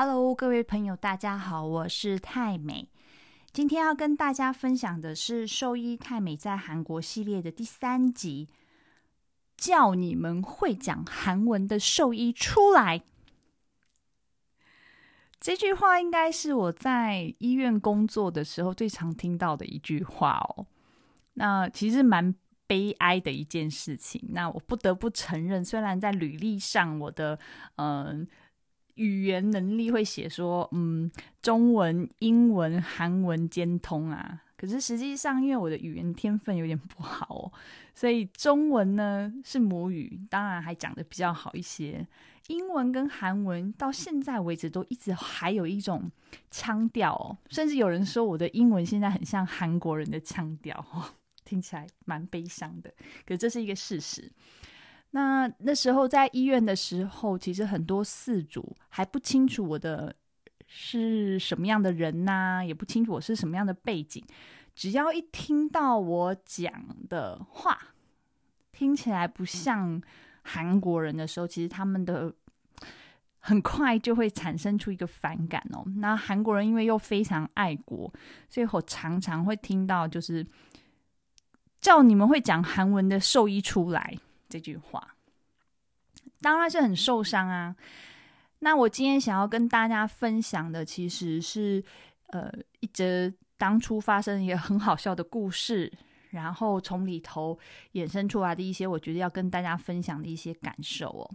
Hello，各位朋友，大家好，我是泰美。今天要跟大家分享的是兽医泰美在韩国系列的第三集，叫你们会讲韩文的兽医出来。这句话应该是我在医院工作的时候最常听到的一句话哦。那其实蛮悲哀的一件事情。那我不得不承认，虽然在履历上我的嗯。语言能力会写说，嗯，中文、英文、韩文兼通啊。可是实际上，因为我的语言天分有点不好，所以中文呢是母语，当然还讲的比较好一些。英文跟韩文到现在为止都一直还有一种腔调哦，甚至有人说我的英文现在很像韩国人的腔调哦，听起来蛮悲伤的。可这是一个事实。那那时候在医院的时候，其实很多四主还不清楚我的是什么样的人呐，也不清楚我是什么样的背景。只要一听到我讲的话听起来不像韩国人的时候，其实他们的很快就会产生出一个反感哦。那韩国人因为又非常爱国，所以我常常会听到就是叫你们会讲韩文的兽医出来。这句话当然是很受伤啊。那我今天想要跟大家分享的，其实是呃一则当初发生一个很好笑的故事，然后从里头衍生出来的一些我觉得要跟大家分享的一些感受哦。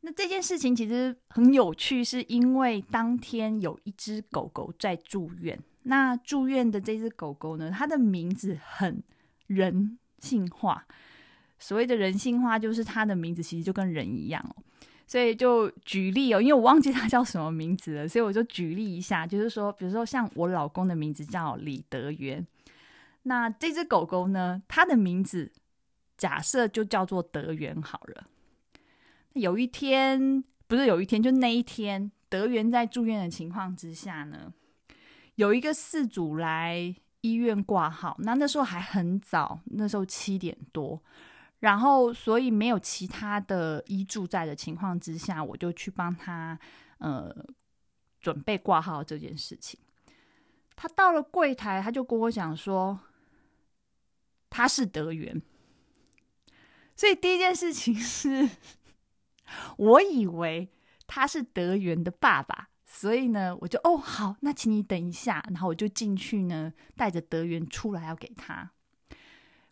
那这件事情其实很有趣，是因为当天有一只狗狗在住院。那住院的这只狗狗呢，它的名字很人性化。所谓的人性化，就是他的名字其实就跟人一样哦。所以就举例哦，因为我忘记他叫什么名字了，所以我就举例一下，就是说，比如说像我老公的名字叫李德元，那这只狗狗呢，它的名字假设就叫做德元好了。有一天，不是有一天，就那一天，德元在住院的情况之下呢，有一个事主来医院挂号，那那时候还很早，那时候七点多。然后，所以没有其他的医助在的情况之下，我就去帮他呃准备挂号这件事情。他到了柜台，他就跟我讲说他是德元，所以第一件事情是，我以为他是德元的爸爸，所以呢，我就哦好，那请你等一下，然后我就进去呢，带着德元出来要给他。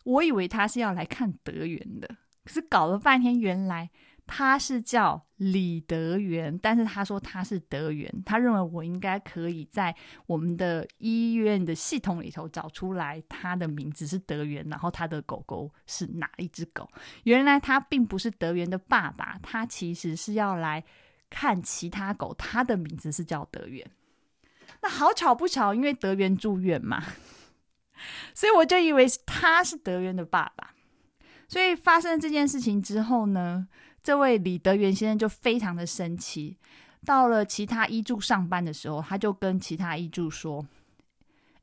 我以为他是要来看德元的，可是搞了半天，原来他是叫李德元，但是他说他是德元，他认为我应该可以在我们的医院的系统里头找出来他的名字是德元，然后他的狗狗是哪一只狗。原来他并不是德元的爸爸，他其实是要来看其他狗，他的名字是叫德元。那好巧不巧，因为德元住院嘛。所以我就以为他是德元的爸爸，所以发生这件事情之后呢，这位李德元先生就非常的生气。到了其他医助上班的时候，他就跟其他医助说：“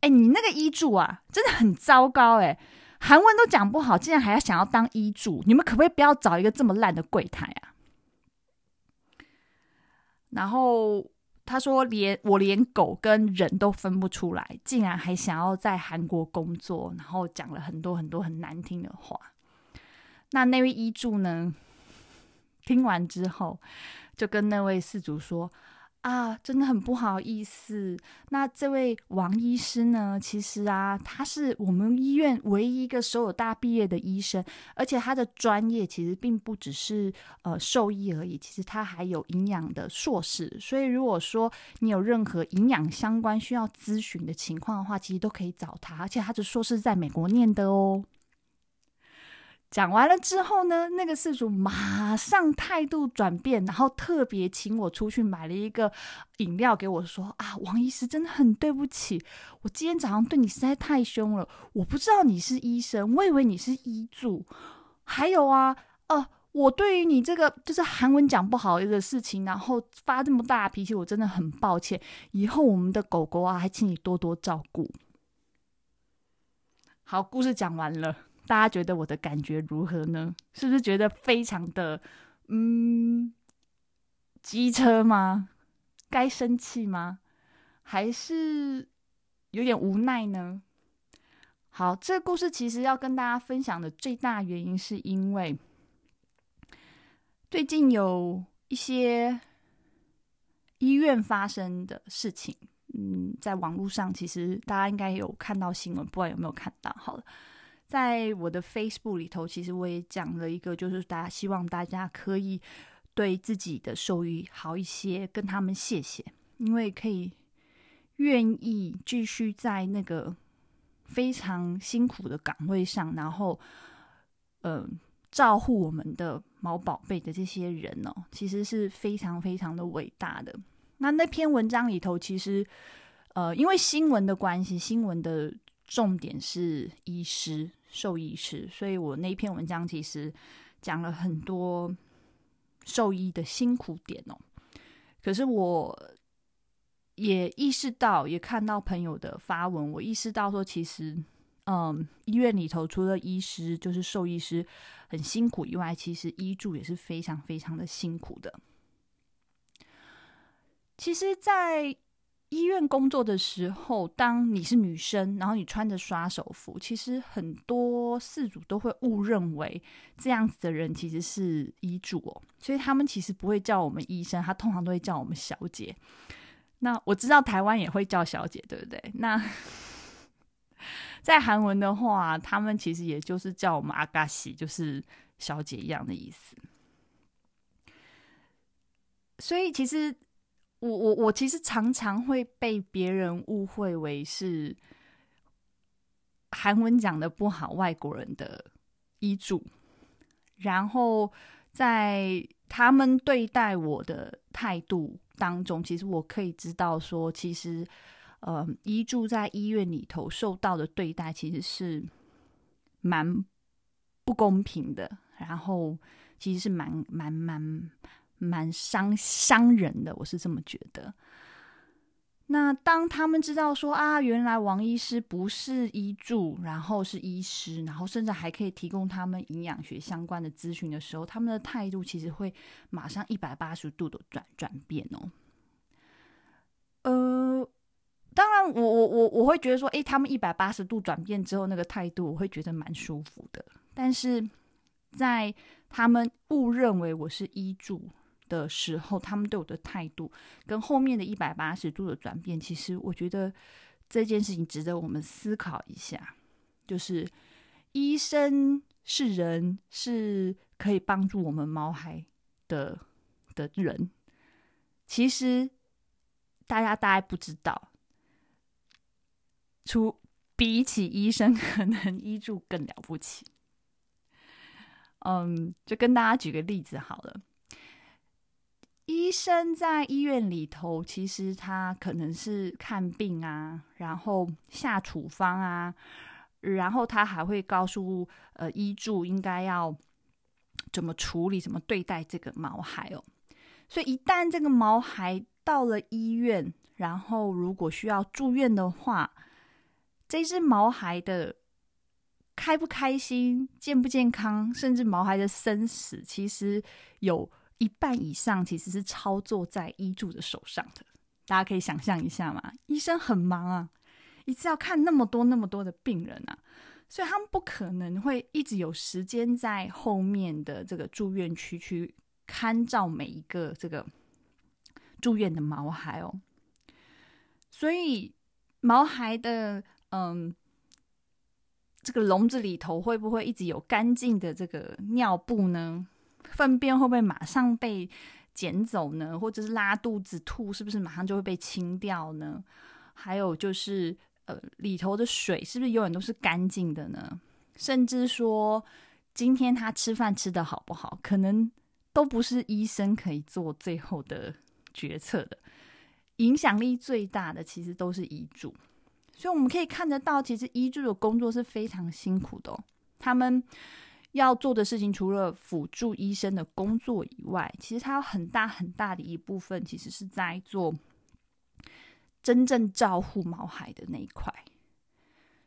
哎，你那个医助啊，真的很糟糕哎，韩文都讲不好，竟然还要想要当医助，你们可不可以不要找一个这么烂的柜台啊？”然后。他说：“连我连狗跟人都分不出来，竟然还想要在韩国工作，然后讲了很多很多很难听的话。那那位医助呢？听完之后，就跟那位事主说。”啊，真的很不好意思。那这位王医师呢？其实啊，他是我们医院唯一一个所有大毕业的医生，而且他的专业其实并不只是呃兽医而已，其实他还有营养的硕士。所以如果说你有任何营养相关需要咨询的情况的话，其实都可以找他。而且他的硕士在美国念的哦。讲完了之后呢，那个事主马上态度转变，然后特别请我出去买了一个饮料给我，说：“啊，王医师真的很对不起，我今天早上对你实在太凶了。我不知道你是医生，我以为你是医助。还有啊，呃，我对于你这个就是韩文讲不好的事情，然后发这么大脾气，我真的很抱歉。以后我们的狗狗啊，还请你多多照顾。”好，故事讲完了。大家觉得我的感觉如何呢？是不是觉得非常的嗯机车吗？该生气吗？还是有点无奈呢？好，这个故事其实要跟大家分享的最大原因，是因为最近有一些医院发生的事情。嗯，在网络上，其实大家应该有看到新闻，不知道有没有看到？好了，在我的 Facebook 里头，其实我也讲了一个，就是大家希望大家可以对自己的受益好一些，跟他们谢谢，因为可以愿意继续在那个非常辛苦的岗位上，然后嗯，照护我们的毛宝贝的这些人哦，其实是非常非常的伟大的。那那篇文章里头，其实，呃，因为新闻的关系，新闻的重点是医师、兽医师，所以我那篇文章其实讲了很多兽医的辛苦点哦。可是我也意识到，也看到朋友的发文，我意识到说，其实，嗯，医院里头除了医师就是兽医师很辛苦以外，其实医助也是非常非常的辛苦的。其实，在医院工作的时候，当你是女生，然后你穿着刷手服，其实很多事主都会误认为这样子的人其实是医助哦，所以他们其实不会叫我们医生，他通常都会叫我们小姐。那我知道台湾也会叫小姐，对不对？那 在韩文的话，他们其实也就是叫我们阿嘎西，就是小姐一样的意思。所以其实。我我我其实常常会被别人误会为是韩文讲的不好，外国人的医嘱，然后在他们对待我的态度当中，其实我可以知道说，其实呃，医助在医院里头受到的对待其实是蛮不公平的，然后其实是蛮蛮蛮。蛮伤伤人的，我是这么觉得。那当他们知道说啊，原来王医师不是医助，然后是医师，然后甚至还可以提供他们营养学相关的咨询的时候，他们的态度其实会马上一百八十度的转转变哦。呃，当然，我我我我会觉得说，诶，他们一百八十度转变之后，那个态度我会觉得蛮舒服的。但是在他们误认为我是医助。的时候，他们对我的态度跟后面的一百八十度的转变，其实我觉得这件事情值得我们思考一下。就是医生是人，是可以帮助我们毛孩的的人。其实大家大概不知道，除比起医生，可能医助更了不起。嗯，就跟大家举个例子好了。医生在医院里头，其实他可能是看病啊，然后下处方啊，然后他还会告诉呃医助应该要怎么处理、怎么对待这个毛孩哦。所以一旦这个毛孩到了医院，然后如果需要住院的话，这只毛孩的开不开心、健不健康，甚至毛孩的生死，其实有。一半以上其实是操作在医助的手上的，大家可以想象一下嘛。医生很忙啊，一次要看那么多那么多的病人啊，所以他们不可能会一直有时间在后面的这个住院区去看照每一个这个住院的毛孩哦。所以毛孩的嗯，这个笼子里头会不会一直有干净的这个尿布呢？粪便会不会马上被捡走呢？或者是拉肚子吐，是不是马上就会被清掉呢？还有就是，呃，里头的水是不是永远都是干净的呢？甚至说，今天他吃饭吃的好不好，可能都不是医生可以做最后的决策的。影响力最大的其实都是医助，所以我们可以看得到，其实医助的工作是非常辛苦的。他们。要做的事情，除了辅助医生的工作以外，其实他有很大很大的一部分，其实是在做真正照护毛孩的那一块。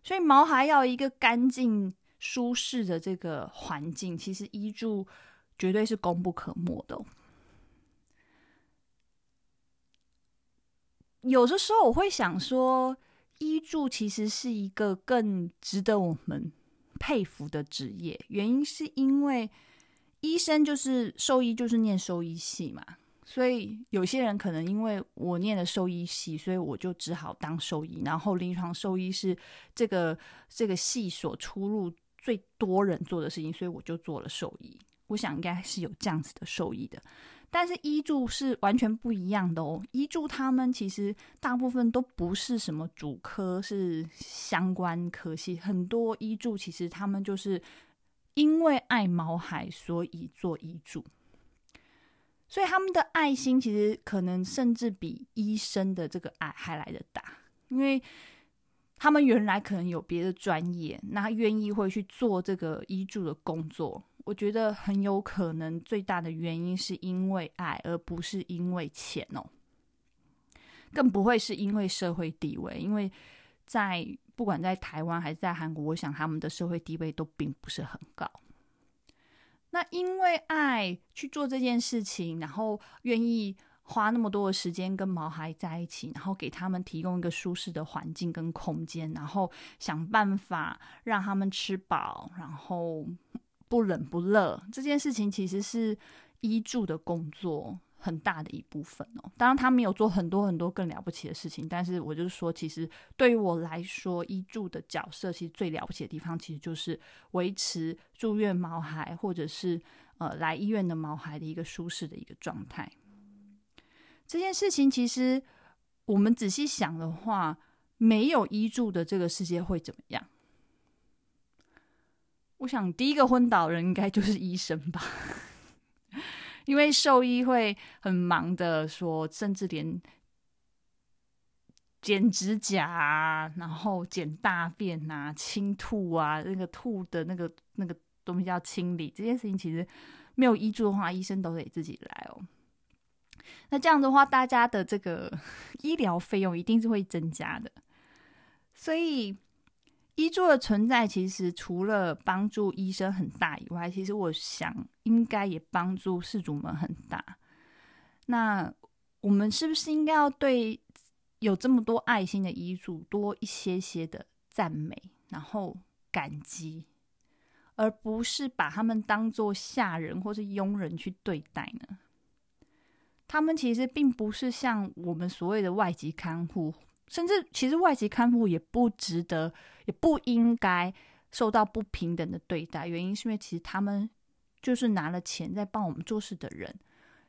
所以，毛孩要一个干净、舒适的这个环境，其实医助绝对是功不可没的。有的时候我会想说，医助其实是一个更值得我们佩服的职业，原因是因为医生就是兽医，就是念兽医系嘛。所以有些人可能因为我念的兽医系，所以我就只好当兽医。然后临床兽医是这个这个系所出入最多人做的事情，所以我就做了兽医。我想应该是有这样子的兽医的，但是医助是完全不一样的哦。医助他们其实大部分都不是什么主科，是相关科系。很多医助其实他们就是因为爱毛孩，所以做医助。所以他们的爱心其实可能甚至比医生的这个爱还来得大，因为他们原来可能有别的专业，那愿意会去做这个医助的工作。我觉得很有可能最大的原因是因为爱，而不是因为钱哦，更不会是因为社会地位，因为在不管在台湾还是在韩国，我想他们的社会地位都并不是很高。那因为爱去做这件事情，然后愿意花那么多的时间跟毛孩在一起，然后给他们提供一个舒适的环境跟空间，然后想办法让他们吃饱，然后不冷不热，这件事情其实是医助的工作。很大的一部分哦，当然他没有做很多很多更了不起的事情，但是我就是说，其实对于我来说，医助的角色其实最了不起的地方，其实就是维持住院毛孩或者是呃来医院的毛孩的一个舒适的一个状态。这件事情其实我们仔细想的话，没有医助的这个世界会怎么样？我想第一个昏倒人应该就是医生吧。因为兽医会很忙的，说甚至连剪指甲，然后剪大便啊、清吐啊，那个吐的那个那个东西要清理，这件事情其实没有医助的话，医生都得自己来哦。那这样的话，大家的这个 医疗费用一定是会增加的，所以。医助的存在，其实除了帮助医生很大以外，其实我想应该也帮助事主们很大。那我们是不是应该要对有这么多爱心的医助多一些些的赞美，然后感激，而不是把他们当做下人或是佣人去对待呢？他们其实并不是像我们所谓的外籍看护。甚至，其实外籍看护也不值得，也不应该受到不平等的对待。原因是因为，其实他们就是拿了钱在帮我们做事的人。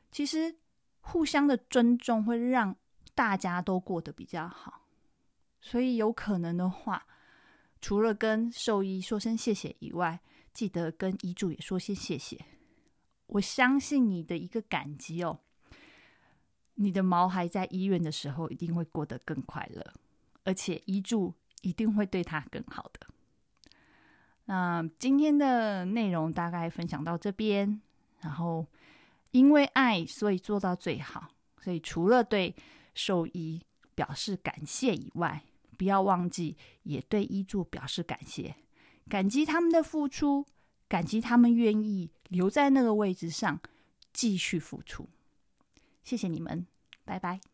其实，互相的尊重会让大家都过得比较好。所以，有可能的话，除了跟兽医说声谢谢以外，记得跟医助也说些谢谢。我相信你的一个感激哦。你的毛孩在医院的时候一定会过得更快乐，而且医助一定会对他更好的。那今天的内容大概分享到这边，然后因为爱，所以做到最好。所以除了对兽医表示感谢以外，不要忘记也对医助表示感谢，感激他们的付出，感激他们愿意留在那个位置上继续付出。谢谢你们，拜拜。